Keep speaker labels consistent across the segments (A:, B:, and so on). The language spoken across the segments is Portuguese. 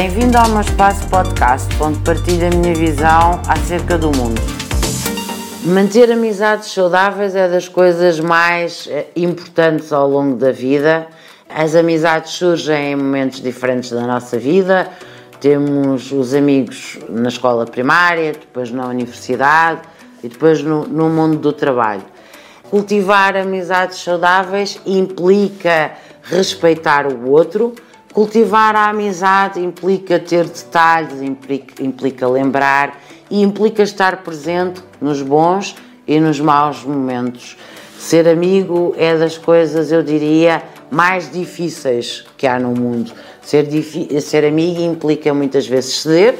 A: Bem-vindo ao meu espaço podcast, onde partilho a minha visão acerca do mundo. Manter amizades saudáveis é das coisas mais eh, importantes ao longo da vida. As amizades surgem em momentos diferentes da nossa vida. Temos os amigos na escola primária, depois na universidade e depois no, no mundo do trabalho. Cultivar amizades saudáveis implica respeitar o outro Cultivar a amizade implica ter detalhes, implica, implica lembrar e implica estar presente nos bons e nos maus momentos. Ser amigo é das coisas, eu diria, mais difíceis que há no mundo. Ser, ser amigo implica muitas vezes ceder,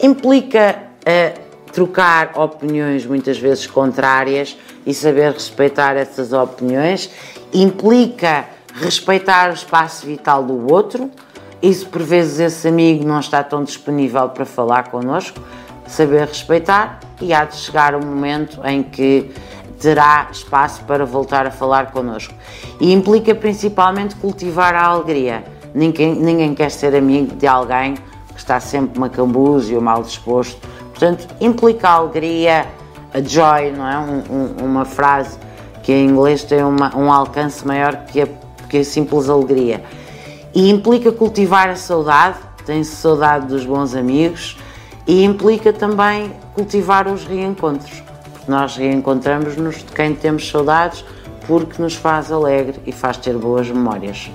A: implica uh, trocar opiniões muitas vezes contrárias e saber respeitar essas opiniões, implica respeitar o espaço vital do outro, se por vezes esse amigo não está tão disponível para falar connosco, saber respeitar e há de chegar um momento em que terá espaço para voltar a falar connosco. E implica principalmente cultivar a alegria. Ninguém, ninguém quer ser amigo de alguém que está sempre macambúzio mal disposto. Portanto, implica a alegria, a joy, não é? Um, um, uma frase que em inglês tem uma, um alcance maior que a porque é simples alegria. E implica cultivar a saudade, tem-se saudade dos bons amigos, e implica também cultivar os reencontros, porque nós reencontramos-nos de quem temos saudades porque nos faz alegre e faz ter boas memórias.